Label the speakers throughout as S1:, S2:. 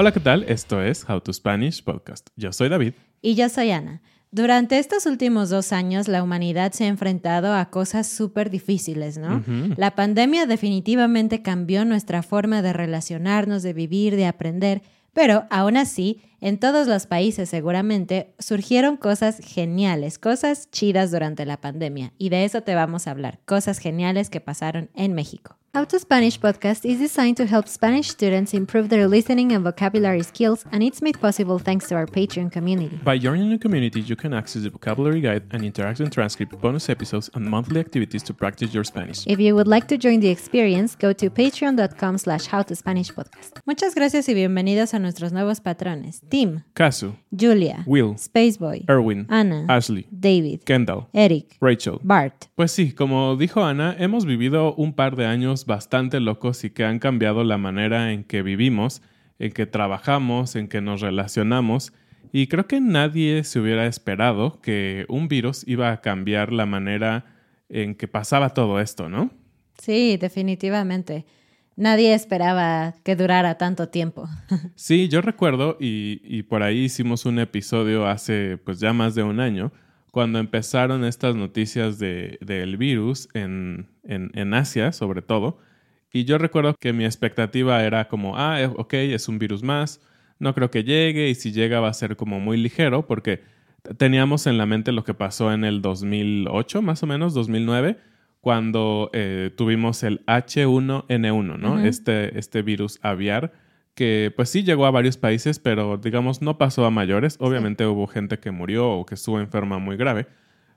S1: Hola, ¿qué tal? Esto es How to Spanish Podcast. Yo soy David.
S2: Y yo soy Ana. Durante estos últimos dos años, la humanidad se ha enfrentado a cosas súper difíciles, ¿no? La pandemia definitivamente cambió nuestra forma de relacionarnos, de vivir, de aprender, pero aún así, en todos los países seguramente surgieron cosas geniales, cosas chidas durante la pandemia, y de eso te vamos a hablar, cosas geniales que pasaron en México. How to Spanish podcast is designed to help Spanish students improve their listening and vocabulary skills, and it's made possible thanks to our Patreon community.
S1: By joining the community, you can access the vocabulary guide and interactive transcript, bonus episodes, and monthly activities to practice your Spanish.
S2: If you would like to join the experience, go to patreon.com slash howtospanishpodcast. Muchas gracias y bienvenidos a nuestros nuevos patrones. Tim,
S1: Kazu,
S2: Julia,
S1: Will,
S2: Spaceboy,
S1: Erwin,
S2: Ana,
S1: Ashley,
S2: David,
S1: Kendall,
S2: Eric,
S1: Rachel.
S2: Bart.
S1: Pues sí, como dijo Ana, hemos vivido un par de años bastante locos y que han cambiado la manera en que vivimos, en que trabajamos, en que nos relacionamos. Y creo que nadie se hubiera esperado que un virus iba a cambiar la manera en que pasaba todo esto, ¿no?
S2: Sí, definitivamente. Nadie esperaba que durara tanto tiempo.
S1: Sí, yo recuerdo y, y por ahí hicimos un episodio hace pues ya más de un año cuando empezaron estas noticias de, del virus en, en, en Asia sobre todo. Y yo recuerdo que mi expectativa era como, ah, eh, ok, es un virus más, no creo que llegue y si llega va a ser como muy ligero porque teníamos en la mente lo que pasó en el 2008, más o menos, 2009, cuando eh, tuvimos el H1N1, ¿no? este, este virus aviar que pues sí llegó a varios países, pero digamos no pasó a mayores. Obviamente hubo gente que murió o que estuvo enferma muy grave,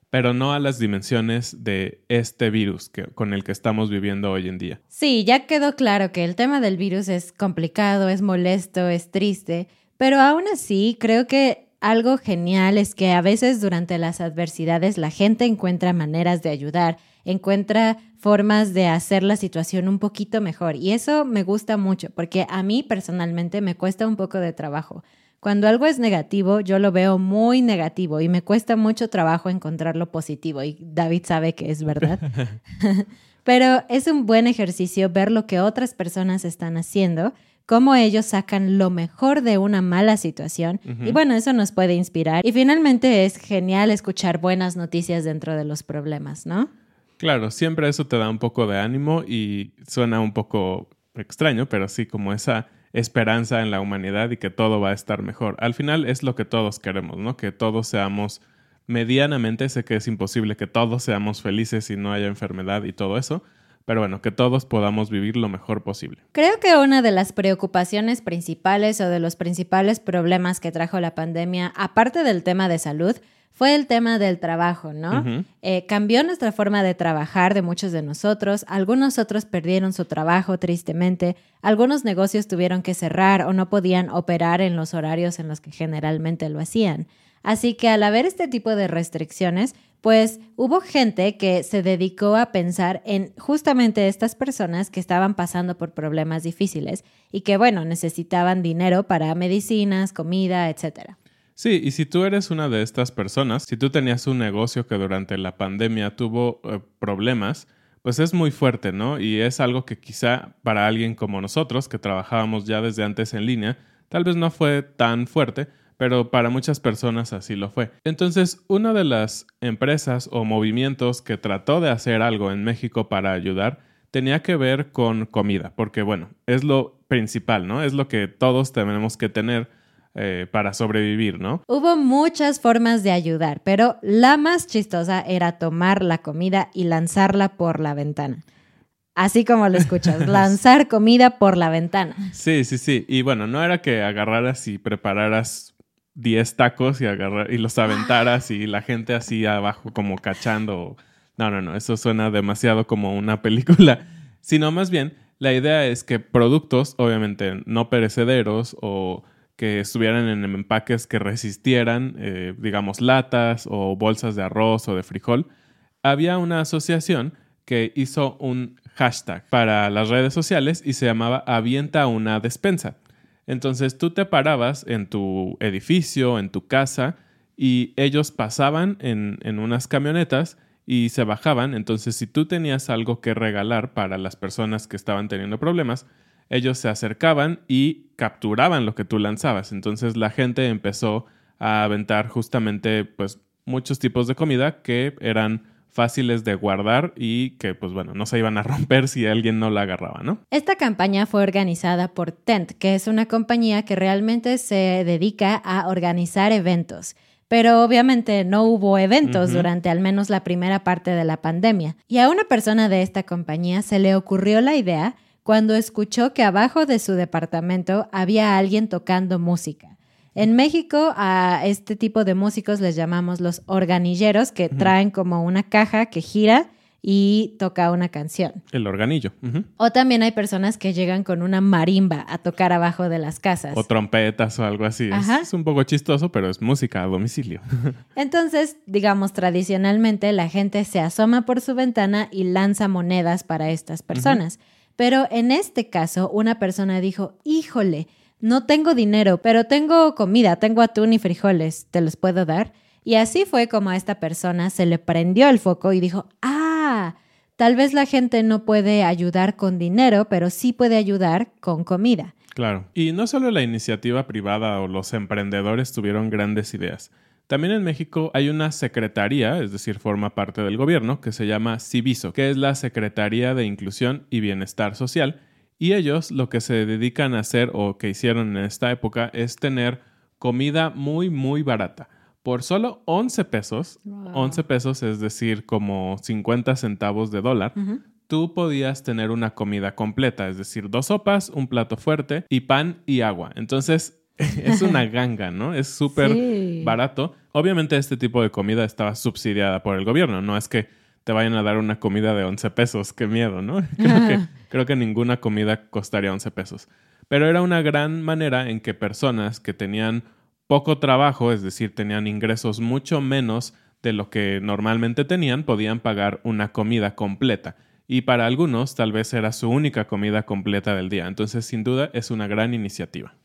S1: pero no a las dimensiones de este virus que, con el que estamos viviendo hoy en día.
S2: Sí, ya quedó claro que el tema del virus es complicado, es molesto, es triste, pero aún así creo que algo genial es que a veces durante las adversidades la gente encuentra maneras de ayudar, encuentra formas de hacer la situación un poquito mejor. Y eso me gusta mucho, porque a mí personalmente me cuesta un poco de trabajo. Cuando algo es negativo, yo lo veo muy negativo y me cuesta mucho trabajo encontrar lo positivo. Y David sabe que es verdad. Pero es un buen ejercicio ver lo que otras personas están haciendo, cómo ellos sacan lo mejor de una mala situación. Y bueno, eso nos puede inspirar. Y finalmente es genial escuchar buenas noticias dentro de los problemas, ¿no?
S1: Claro, siempre eso te da un poco de ánimo y suena un poco extraño, pero sí como esa esperanza en la humanidad y que todo va a estar mejor. Al final es lo que todos queremos, ¿no? Que todos seamos medianamente, sé que es imposible que todos seamos felices y no haya enfermedad y todo eso, pero bueno, que todos podamos vivir lo mejor posible.
S2: Creo que una de las preocupaciones principales o de los principales problemas que trajo la pandemia, aparte del tema de salud, fue el tema del trabajo, ¿no? Eh, cambió nuestra forma de trabajar de muchos de nosotros. Algunos otros perdieron su trabajo tristemente. Algunos negocios tuvieron que cerrar o no podían operar en los horarios en los que generalmente lo hacían. Así que al haber este tipo de restricciones, pues hubo gente que se dedicó a pensar en justamente estas personas que estaban pasando por problemas difíciles y que, bueno, necesitaban dinero para medicinas, comida, etcétera.
S1: Sí, y si tú eres una de estas personas, si tú tenías un negocio que durante la pandemia tuvo eh, problemas, pues es muy fuerte, ¿no? Y es algo que quizá para alguien como nosotros, que trabajábamos ya desde antes en línea, tal vez no fue tan fuerte, pero para muchas personas así lo fue. Entonces, una de las empresas o movimientos que trató de hacer algo en México para ayudar tenía que ver con comida, porque bueno, es lo principal, ¿no? Es lo que todos tenemos que tener eh, para sobrevivir, ¿no?
S2: Hubo muchas formas de ayudar, pero la más chistosa era tomar la comida y lanzarla por la ventana. Así como lo escuchas, lanzar comida por la ventana.
S1: Sí, sí, sí. Y bueno, no era que agarraras y prepararas 10 tacos y, agarrar, y los aventaras y la gente así abajo como cachando. No, no, no, eso suena demasiado como una película. Sino más bien, la idea es que productos, obviamente no perecederos o que estuvieran en empaques que resistieran, eh, digamos, latas o bolsas de arroz o de frijol, había una asociación que hizo un hashtag para las redes sociales y se llamaba Avienta una despensa. Entonces tú te parabas en tu edificio, en tu casa, y ellos pasaban en, en unas camionetas y se bajaban. Entonces si tú tenías algo que regalar para las personas que estaban teniendo problemas, ellos se acercaban y capturaban lo que tú lanzabas. Entonces la gente empezó a aventar justamente pues muchos tipos de comida que eran fáciles de guardar y que pues bueno, no se iban a romper si alguien no la agarraba, ¿no?
S2: Esta campaña fue organizada por Tent, que es una compañía que realmente se dedica a organizar eventos. Pero obviamente no hubo eventos durante al menos la primera parte de la pandemia. Y a una persona de esta compañía se le ocurrió la idea cuando escuchó que abajo de su departamento había alguien tocando música. En México a este tipo de músicos les llamamos los organilleros, que traen como una caja que gira y toca una canción.
S1: El organillo.
S2: O también hay personas que llegan con una marimba a tocar abajo de las casas.
S1: O trompetas o algo así. Es, un poco chistoso, pero es música a domicilio.
S2: Entonces, digamos, tradicionalmente la gente se asoma por su ventana y lanza monedas para estas personas. Pero en este caso, una persona dijo, híjole, no tengo dinero, pero tengo comida, tengo atún y frijoles, ¿te los puedo dar? Y así fue como a esta persona se le prendió el foco y dijo, ah, tal vez la gente no puede ayudar con dinero, pero sí puede ayudar con comida.
S1: Claro. Y no solo la iniciativa privada o los emprendedores tuvieron grandes ideas. También en México hay una secretaría, es decir, forma parte del gobierno, que se llama Civiso, que es la Secretaría de Inclusión y Bienestar Social. Y ellos lo que se dedican a hacer o que hicieron en esta época es tener comida muy, muy barata. Por solo 11 pesos, 11 pesos es decir, como 50 centavos de dólar, tú podías tener una comida completa, es decir, dos sopas, un plato fuerte y pan y agua. Entonces, es una ganga, ¿no? Es súper barato. Obviamente este tipo de comida estaba subsidiada por el gobierno, no es que te vayan a dar una comida de 11 pesos, qué miedo, ¿no? Creo, que, creo que ninguna comida costaría 11 pesos. Pero era una gran manera en que personas que tenían poco trabajo, es decir, tenían ingresos mucho menos de lo que normalmente tenían, podían pagar una comida completa. Y para algunos tal vez era su única comida completa del día. Entonces, sin duda, es una gran iniciativa.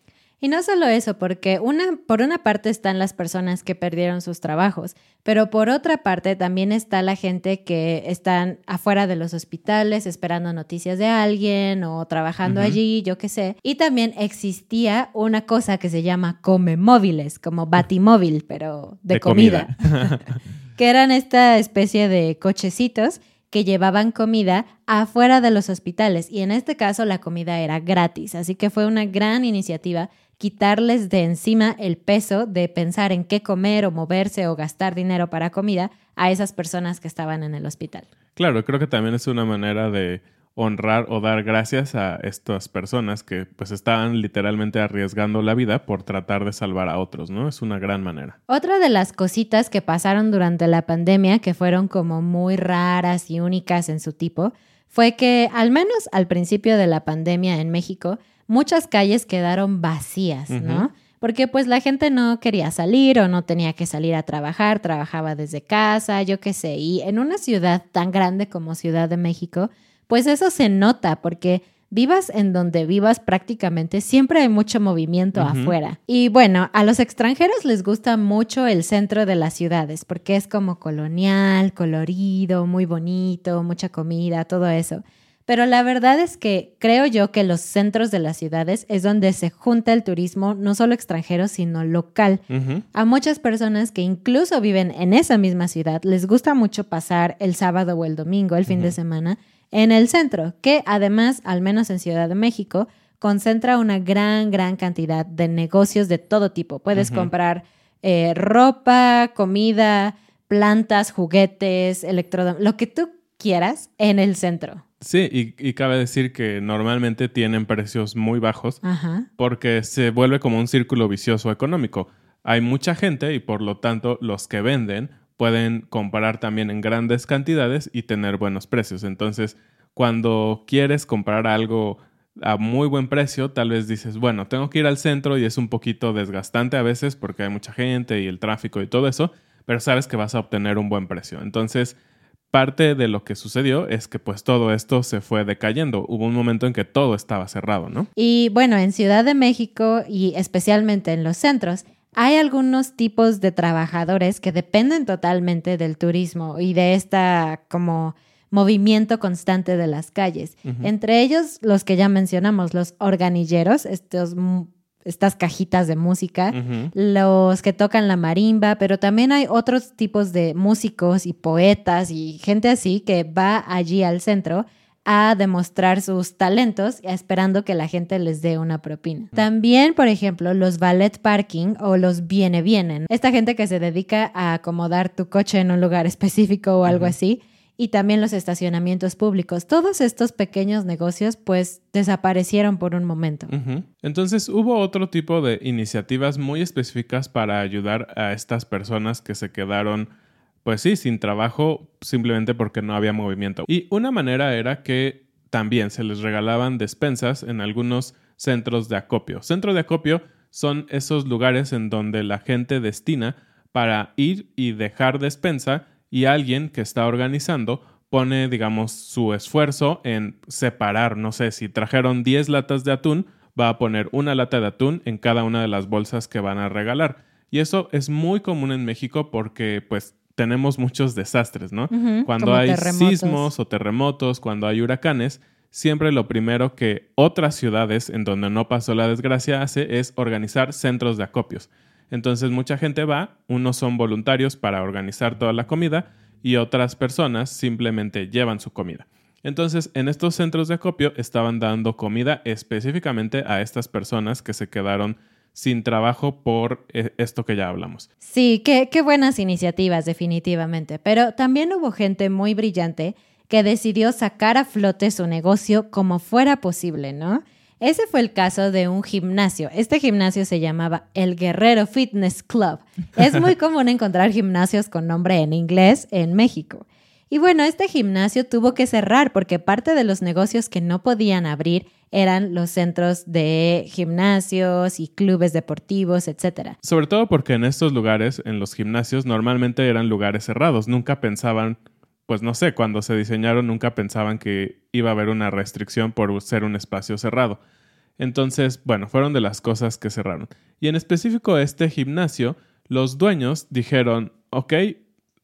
S2: Y no solo eso, porque una, por una parte están las personas que perdieron sus trabajos, pero por otra parte también está la gente que están afuera de los hospitales esperando noticias de alguien o trabajando allí, yo qué sé. Y también existía una cosa que se llama come móviles, como batimóvil, pero de, comida, comida. que eran esta especie de cochecitos que llevaban comida afuera de los hospitales y en este caso la comida era gratis, así que fue una gran iniciativa quitarles de encima el peso de pensar en qué comer o moverse o gastar dinero para comida a esas personas que estaban en el hospital.
S1: Claro, creo que también es una manera de honrar o dar gracias a estas personas que pues estaban literalmente arriesgando la vida por tratar de salvar a otros, ¿no? Es una gran manera.
S2: Otra de las cositas que pasaron durante la pandemia que fueron como muy raras y únicas en su tipo fue que al menos al principio de la pandemia en México muchas calles quedaron vacías, ¿no? porque pues la gente no quería salir o no tenía que salir a trabajar, trabajaba desde casa, yo qué sé, y en una ciudad tan grande como Ciudad de México, pues eso se nota porque vivas en donde vivas prácticamente, siempre hay mucho movimiento afuera. Y bueno, a los extranjeros les gusta mucho el centro de las ciudades porque es como colonial, colorido, muy bonito, mucha comida, todo eso. Pero la verdad es que creo yo que los centros de las ciudades es donde se junta el turismo, no solo extranjero, sino local. A muchas personas que incluso viven en esa misma ciudad les gusta mucho pasar el sábado o el domingo, el fin de semana, en el centro, que además, al menos en Ciudad de México, concentra una gran, gran cantidad de negocios de todo tipo. Puedes comprar eh, ropa, comida, plantas, juguetes, electrodomésticos, lo que tú quieras en el centro.
S1: Sí, y, cabe decir que normalmente tienen precios muy bajos porque se vuelve como un círculo vicioso económico. Hay mucha gente y por lo tanto los que venden pueden comprar también en grandes cantidades y tener buenos precios. Entonces, cuando quieres comprar algo a muy buen precio, tal vez dices, bueno, tengo que ir al centro y es un poquito desgastante a veces porque hay mucha gente y el tráfico y todo eso, pero sabes que vas a obtener un buen precio. Entonces, parte de lo que sucedió es que pues todo esto se fue decayendo. Hubo un momento en que todo estaba cerrado, ¿no?
S2: Y bueno, en Ciudad de México y especialmente en los centros, hay algunos tipos de trabajadores que dependen totalmente del turismo y de esta como movimiento constante de las calles. Entre ellos, los que ya mencionamos, los organilleros, estos estas cajitas de música, los que tocan la marimba, pero también hay otros tipos de músicos y poetas y gente así que va allí al centro a demostrar sus talentos esperando que la gente les dé una propina. También, por ejemplo, los ballet parking o los viene vienen. Esta gente que se dedica a acomodar tu coche en un lugar específico o algo así y también los estacionamientos públicos. Todos estos pequeños negocios pues desaparecieron por un momento.
S1: Entonces hubo otro tipo de iniciativas muy específicas para ayudar a estas personas que se quedaron pues sí, sin trabajo simplemente porque no había movimiento. Y una manera era que también se les regalaban despensas en algunos centros de acopio. Centro de acopio son esos lugares en donde la gente destina para ir y dejar despensa y alguien que está organizando pone, digamos, su esfuerzo en separar, no sé, si trajeron 10 latas de atún, va a poner una lata de atún en cada una de las bolsas que van a regalar. Y eso es muy común en México porque pues tenemos muchos desastres, ¿no? cuando hay sismos o terremotos, cuando hay huracanes, siempre lo primero que otras ciudades en donde no pasó la desgracia hace es organizar centros de acopios. Entonces mucha gente va, unos son voluntarios para organizar toda la comida y otras personas simplemente llevan su comida. Entonces, en estos centros de acopio estaban dando comida específicamente a estas personas que se quedaron sin trabajo por eh, esto que ya hablamos.
S2: Sí, qué, qué buenas iniciativas, definitivamente. Pero también hubo gente muy brillante que decidió sacar a flote su negocio como fuera posible, ¿no? Ese fue el caso de un gimnasio. Este gimnasio se llamaba el Guerrero Fitness Club. Es muy común encontrar gimnasios con nombre en inglés en México. Y bueno, este gimnasio tuvo que cerrar porque parte de los negocios que no podían abrir eran los centros de gimnasios y clubes deportivos, etc.
S1: Sobre todo porque en estos lugares, en los gimnasios, normalmente eran lugares cerrados. Nunca pensaban, pues no sé, cuando se diseñaron nunca pensaban que iba a haber una restricción por ser un espacio cerrado. Entonces, bueno, fueron de las cosas que cerraron. Y en específico este gimnasio, los dueños dijeron, ok,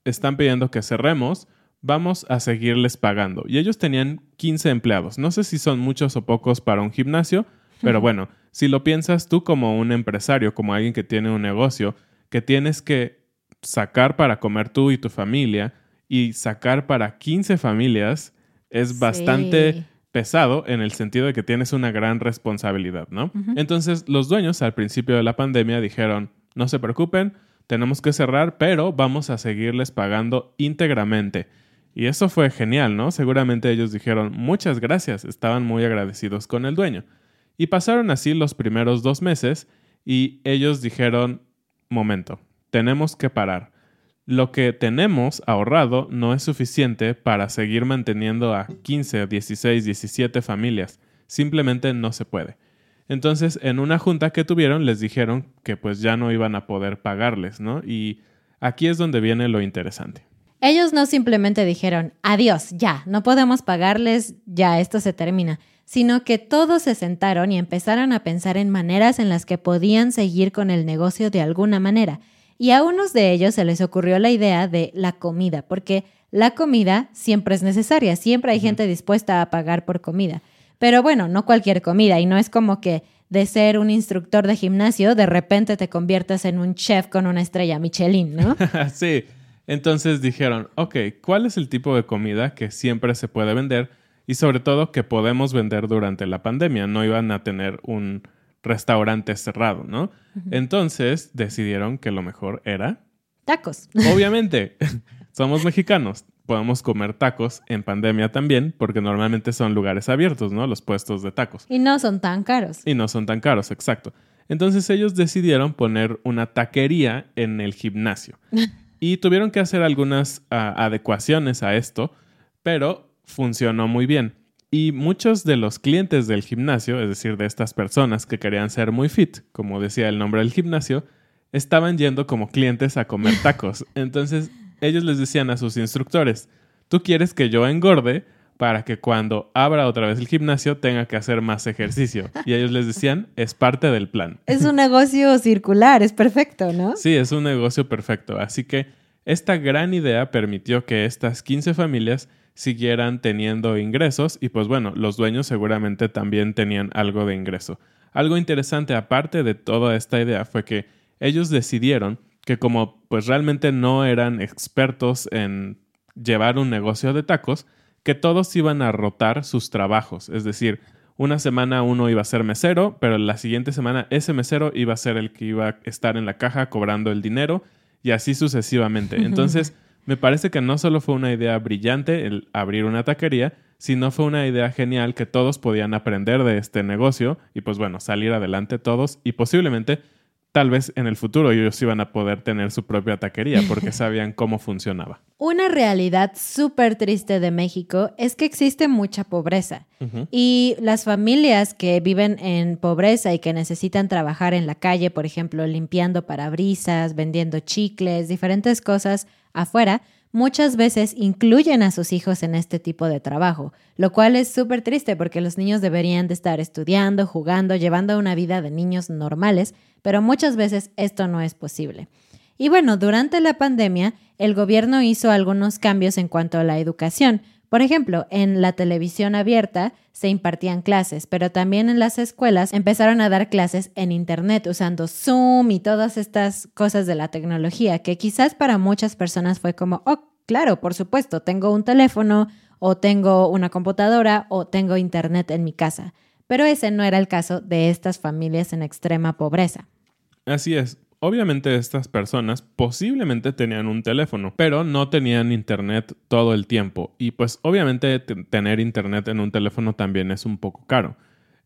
S1: están pidiendo que cerremos, vamos a seguirles pagando. Y ellos tenían 15 empleados. No sé si son muchos o pocos para un gimnasio, pero bueno, si lo piensas tú como un empresario, como alguien que tiene un negocio, que tienes que sacar para comer tú y tu familia y sacar para 15 familias, es bastante pesado en el sentido de que tienes una gran responsabilidad, ¿no? Entonces, los dueños al principio de la pandemia dijeron, no se preocupen, tenemos que cerrar, pero vamos a seguirles pagando íntegramente. Y eso fue genial, ¿no? Seguramente ellos dijeron muchas gracias, estaban muy agradecidos con el dueño. Y pasaron así los primeros dos meses y ellos dijeron, momento, tenemos que parar. Lo que tenemos ahorrado no es suficiente para seguir manteniendo a 15, 16, 17 familias. Simplemente no se puede. Entonces, en una junta que tuvieron, les dijeron que pues ya no iban a poder pagarles, ¿no? Y aquí es donde viene lo interesante.
S2: Ellos no simplemente dijeron, adiós, ya, no podemos pagarles, ya, esto se termina, sino que todos se sentaron y empezaron a pensar en maneras en las que podían seguir con el negocio de alguna manera. Y a unos de ellos se les ocurrió la idea de la comida, porque la comida siempre es necesaria, siempre hay gente dispuesta a pagar por comida. Pero bueno, no cualquier comida, y no es como que de ser un instructor de gimnasio, de repente te conviertas en un chef con una estrella Michelin, ¿no?
S1: sí, entonces dijeron, ok, ¿cuál es el tipo de comida que siempre se puede vender y sobre todo que podemos vender durante la pandemia? No iban a tener un restaurante cerrado, ¿no? Entonces decidieron que lo mejor era...
S2: Tacos.
S1: Obviamente, somos mexicanos, podemos comer tacos en pandemia también, porque normalmente son lugares abiertos, ¿no? Los puestos de tacos.
S2: Y no son tan caros.
S1: Y no son tan caros, exacto. Entonces ellos decidieron poner una taquería en el gimnasio. y tuvieron que hacer algunas ah, adecuaciones a esto, pero funcionó muy bien. Y muchos de los clientes del gimnasio, es decir, de estas personas que querían ser muy fit, como decía el nombre del gimnasio, estaban yendo como clientes a comer tacos. Entonces ellos les decían a sus instructores, tú quieres que yo engorde para que cuando abra otra vez el gimnasio tenga que hacer más ejercicio. Y ellos les decían, es parte del plan.
S2: Es un negocio circular, es perfecto, ¿no?
S1: Sí, es un negocio perfecto. Así que esta gran idea permitió que estas 15 familias siguieran teniendo ingresos y pues bueno, los dueños seguramente también tenían algo de ingreso. Algo interesante aparte de toda esta idea fue que ellos decidieron que como pues realmente no eran expertos en llevar un negocio de tacos, que todos iban a rotar sus trabajos, es decir, una semana uno iba a ser mesero, pero la siguiente semana ese mesero iba a ser el que iba a estar en la caja cobrando el dinero y así sucesivamente. Entonces, me parece que no solo fue una idea brillante el abrir una taquería, sino fue una idea genial que todos podían aprender de este negocio y pues bueno, salir adelante todos y posiblemente tal vez en el futuro ellos iban a poder tener su propia taquería porque sabían cómo funcionaba.
S2: Una realidad súper triste de México es que existe mucha pobreza y las familias que viven en pobreza y que necesitan trabajar en la calle, por ejemplo, limpiando parabrisas, vendiendo chicles, diferentes cosas, afuera, muchas veces incluyen a sus hijos en este tipo de trabajo, lo cual es súper triste porque los niños deberían de estar estudiando, jugando, llevando una vida de niños normales, pero muchas veces esto no es posible. Y bueno, durante la pandemia, el gobierno hizo algunos cambios en cuanto a la educación, por ejemplo, en la televisión abierta se impartían clases, pero también en las escuelas empezaron a dar clases en Internet usando Zoom y todas estas cosas de la tecnología, que quizás para muchas personas fue como, oh, claro, por supuesto, tengo un teléfono o tengo una computadora o tengo Internet en mi casa. Pero ese no era el caso de estas familias en extrema pobreza.
S1: Así es. Obviamente estas personas posiblemente tenían un teléfono, pero no tenían internet todo el tiempo. Y pues obviamente tener internet en un teléfono también es un poco caro.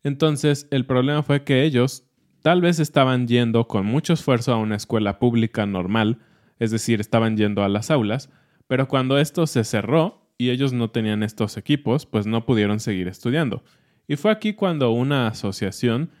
S1: Entonces el problema fue que ellos tal vez estaban yendo con mucho esfuerzo a una escuela pública normal, es decir, estaban yendo a las aulas, pero cuando esto se cerró y ellos no tenían estos equipos, pues no pudieron seguir estudiando. Y fue aquí cuando una asociación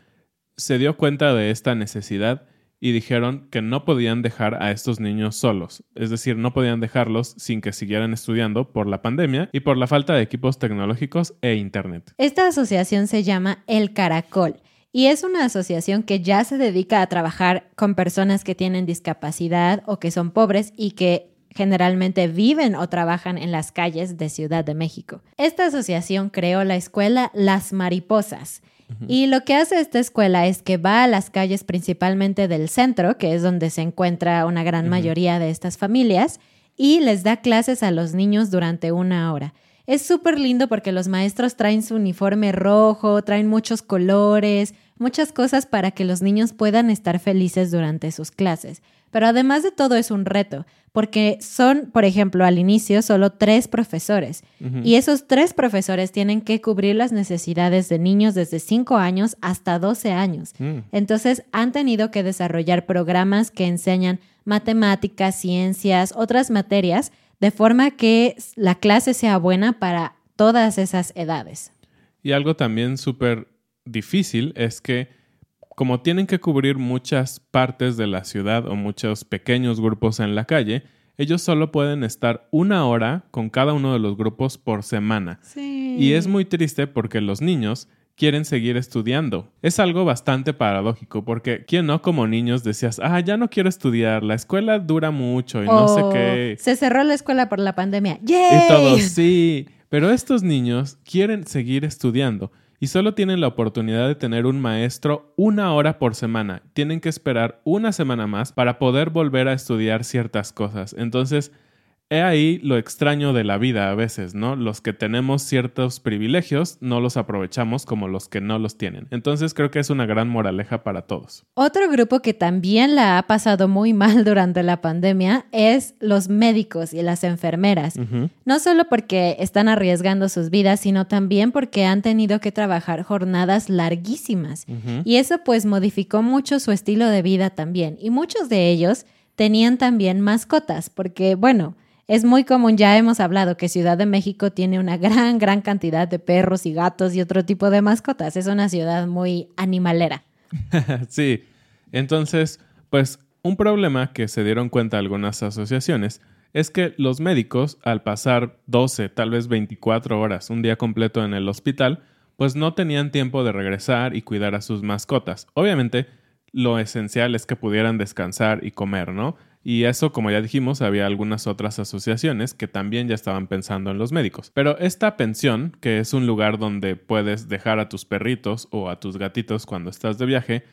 S1: se dio cuenta de esta necesidad y dijeron que no podían dejar a estos niños solos, es decir, no podían dejarlos sin que siguieran estudiando por la pandemia y por la falta de equipos tecnológicos e Internet.
S2: Esta asociación se llama El Caracol y es una asociación que ya se dedica a trabajar con personas que tienen discapacidad o que son pobres y que generalmente viven o trabajan en las calles de Ciudad de México. Esta asociación creó la escuela Las Mariposas y lo que hace esta escuela es que va a las calles principalmente del centro, que es donde se encuentra una gran mayoría de estas familias, y les da clases a los niños durante una hora. Es súper lindo porque los maestros traen su uniforme rojo, traen muchos colores, muchas cosas para que los niños puedan estar felices durante sus clases. Pero además de todo es un reto, porque son, por ejemplo, al inicio solo tres profesores y esos tres profesores tienen que cubrir las necesidades de niños desde 5 años hasta 12 años. Mm. Entonces han tenido que desarrollar programas que enseñan matemáticas, ciencias, otras materias, de forma que la clase sea buena para todas esas edades.
S1: Y algo también súper difícil es que como tienen que cubrir muchas partes de la ciudad o muchos pequeños grupos en la calle, ellos solo pueden estar una hora con cada uno de los grupos por semana.
S2: Sí.
S1: Y es muy triste porque los niños quieren seguir estudiando. Es algo bastante paradójico porque ¿quién no como niños decías, ah, ya no quiero estudiar, la escuela dura mucho y no sé
S2: O
S1: qué?
S2: Se cerró la escuela por la pandemia.
S1: Y
S2: ¡Yay!
S1: todos, sí. Pero estos niños quieren seguir estudiando y solo tienen la oportunidad de tener un maestro una hora por semana. Tienen que esperar una semana más para poder volver a estudiar ciertas cosas. Entonces, he ahí lo extraño de la vida a veces, ¿no? Los que tenemos ciertos privilegios no los aprovechamos como los que no los tienen. Entonces, creo que es una gran moraleja para todos.
S2: Otro grupo que también la ha pasado muy mal durante la pandemia es los médicos y las enfermeras. No solo porque están arriesgando sus vidas, sino también porque han tenido que trabajar jornadas larguísimas. Y eso pues modificó mucho su estilo de vida también. Y muchos de ellos tenían también mascotas, porque bueno, es muy común, ya hemos hablado que Ciudad de México tiene una gran, gran cantidad de perros y gatos y otro tipo de mascotas. Es una ciudad muy animalera.
S1: sí. Entonces, pues un problema que se dieron cuenta algunas asociaciones es que los médicos, al pasar 12, tal vez 24 horas, un día completo en el hospital, pues no tenían tiempo de regresar y cuidar a sus mascotas. Obviamente, lo esencial es que pudieran descansar y comer, ¿no? Y eso, como ya dijimos, había algunas otras asociaciones que también ya estaban pensando en los médicos. Pero esta pensión, que es un lugar donde puedes dejar a tus perritos o a tus gatitos cuando estás de viaje,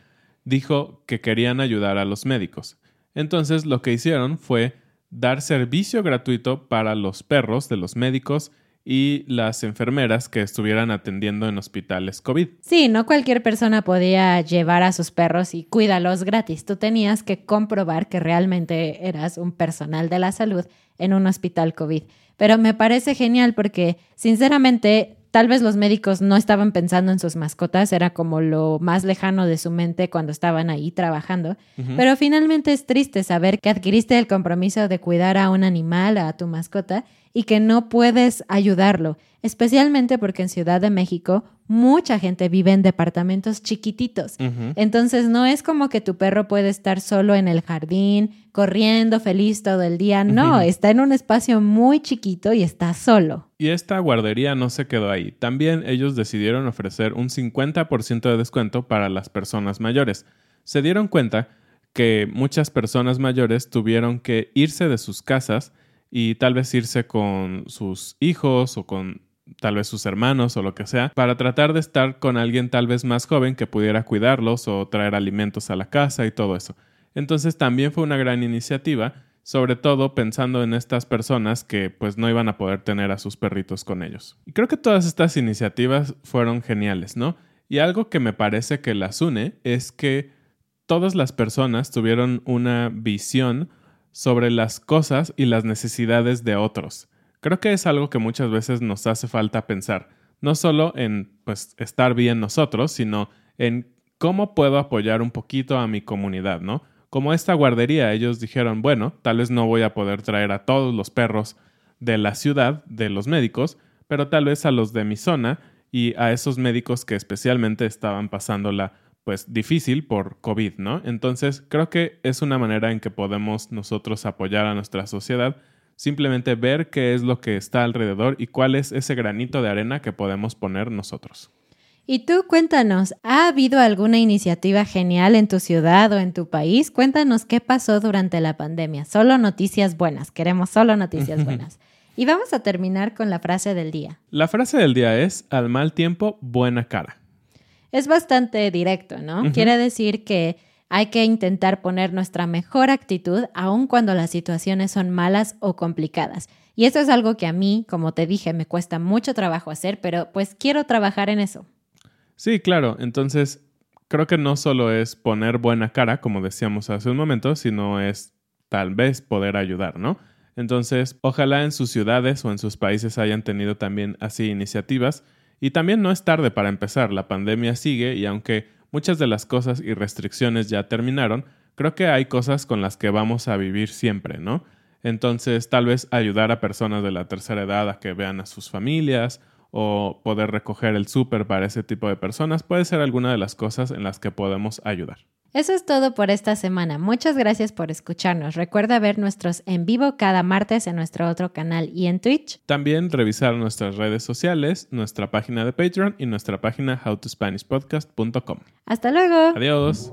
S1: dijo que querían ayudar a los médicos. Entonces lo que hicieron fue dar servicio gratuito para los perros de los médicos y las enfermeras que estuvieran atendiendo en hospitales COVID.
S2: Sí, no cualquier persona podía llevar a sus perros y cuídalos gratis. Tú tenías que comprobar que realmente eras un personal de la salud en un hospital COVID. Pero me parece genial porque, sinceramente, tal vez los médicos no estaban pensando en sus mascotas, era como lo más lejano de su mente cuando estaban ahí trabajando. Pero finalmente es triste saber que adquiriste el compromiso de cuidar a un animal, a tu mascota, y que no puedes ayudarlo, especialmente porque en Ciudad de México mucha gente vive en departamentos chiquititos. Entonces no es como que tu perro puede estar solo en el jardín, corriendo feliz todo el día. No, está en un espacio muy chiquito y está solo.
S1: Y esta guardería no se quedó ahí. También ellos decidieron ofrecer un 50% de descuento para las personas mayores. Se dieron cuenta que muchas personas mayores tuvieron que irse de sus casas y tal vez irse con sus hijos o con tal vez sus hermanos o lo que sea, para tratar de estar con alguien tal vez más joven que pudiera cuidarlos o traer alimentos a la casa y todo eso. Entonces también fue una gran iniciativa, sobre todo pensando en estas personas que pues no iban a poder tener a sus perritos con ellos. Y creo que todas estas iniciativas fueron geniales, ¿no? Y algo que me parece que las une es que todas las personas tuvieron una visión sobre las cosas y las necesidades de otros. Creo que es algo que muchas veces nos hace falta pensar, no solo en pues estar bien nosotros, sino en cómo puedo apoyar un poquito a mi comunidad, ¿no? Como esta guardería, ellos dijeron, bueno, tal vez no voy a poder traer a todos los perros de la ciudad, de los médicos, pero tal vez a los de mi zona y a esos médicos que especialmente estaban pasándola pues difícil por COVID, ¿no? Entonces creo que es una manera en que podemos nosotros apoyar a nuestra sociedad, simplemente ver qué es lo que está alrededor y cuál es ese granito de arena que podemos poner nosotros.
S2: Y tú cuéntanos, ¿ha habido alguna iniciativa genial en tu ciudad o en tu país? Cuéntanos qué pasó durante la pandemia. Solo noticias buenas, queremos solo noticias buenas. Y vamos a terminar con la frase del día.
S1: La frase del día es, al mal tiempo, buena cara.
S2: Es bastante directo, ¿no? Quiere decir que hay que intentar poner nuestra mejor actitud aun cuando las situaciones son malas o complicadas. Y eso es algo que a mí, como te dije, me cuesta mucho trabajo hacer, pero pues quiero trabajar en eso.
S1: Sí, claro. Entonces, creo que no solo es poner buena cara, como decíamos hace un momento, sino es tal vez poder ayudar, ¿no? Entonces, ojalá en sus ciudades o en sus países hayan tenido también así iniciativas. Y también no es tarde para empezar, la pandemia sigue y aunque muchas de las cosas y restricciones ya terminaron, creo que hay cosas con las que vamos a vivir siempre, ¿no? Entonces, tal vez ayudar a personas de la tercera edad a que vean a sus familias o poder recoger el súper para ese tipo de personas puede ser alguna de las cosas en las que podemos ayudar.
S2: Eso es todo por esta semana. Muchas gracias por escucharnos. Recuerda ver nuestros en vivo cada martes en nuestro otro canal y en Twitch.
S1: También revisar nuestras redes sociales, nuestra página de Patreon y nuestra página howtospanishpodcast.com.
S2: Hasta luego.
S1: Adiós.